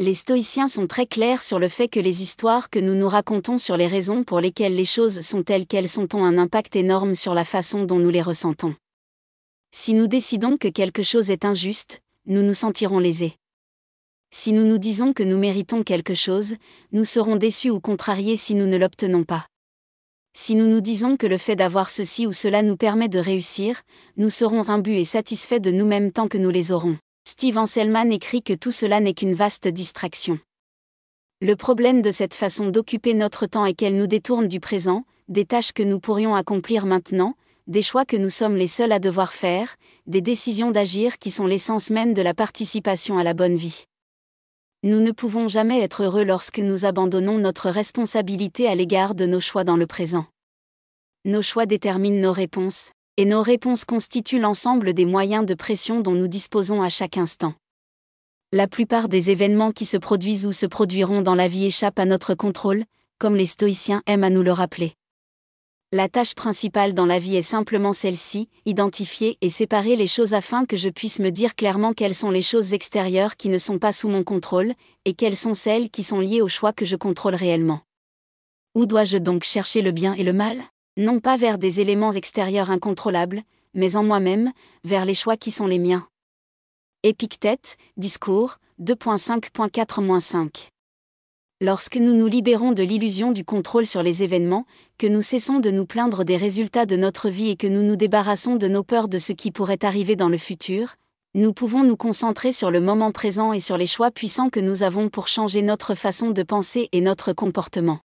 Les stoïciens sont très clairs sur le fait que les histoires que nous nous racontons sur les raisons pour lesquelles les choses sont telles qu'elles sont ont un impact énorme sur la façon dont nous les ressentons. Si nous décidons que quelque chose est injuste, nous nous sentirons lésés. Si nous nous disons que nous méritons quelque chose, nous serons déçus ou contrariés si nous ne l'obtenons pas. Si nous nous disons que le fait d'avoir ceci ou cela nous permet de réussir, nous serons imbus et satisfaits de nous-mêmes tant que nous les aurons. Steve Anselman écrit que tout cela n'est qu'une vaste distraction. Le problème de cette façon d'occuper notre temps est qu'elle nous détourne du présent, des tâches que nous pourrions accomplir maintenant, des choix que nous sommes les seuls à devoir faire, des décisions d'agir qui sont l'essence même de la participation à la bonne vie. Nous ne pouvons jamais être heureux lorsque nous abandonnons notre responsabilité à l'égard de nos choix dans le présent. Nos choix déterminent nos réponses, et nos réponses constituent l'ensemble des moyens de pression dont nous disposons à chaque instant. La plupart des événements qui se produisent ou se produiront dans la vie échappent à notre contrôle, comme les stoïciens aiment à nous le rappeler. La tâche principale dans la vie est simplement celle-ci, identifier et séparer les choses afin que je puisse me dire clairement quelles sont les choses extérieures qui ne sont pas sous mon contrôle, et quelles sont celles qui sont liées au choix que je contrôle réellement. Où dois-je donc chercher le bien et le mal? Non pas vers des éléments extérieurs incontrôlables, mais en moi-même, vers les choix qui sont les miens. Épictète, Discours, 2.5.4-5. Lorsque nous nous libérons de l'illusion du contrôle sur les événements, que nous cessons de nous plaindre des résultats de notre vie et que nous nous débarrassons de nos peurs de ce qui pourrait arriver dans le futur, nous pouvons nous concentrer sur le moment présent et sur les choix puissants que nous avons pour changer notre façon de penser et notre comportement.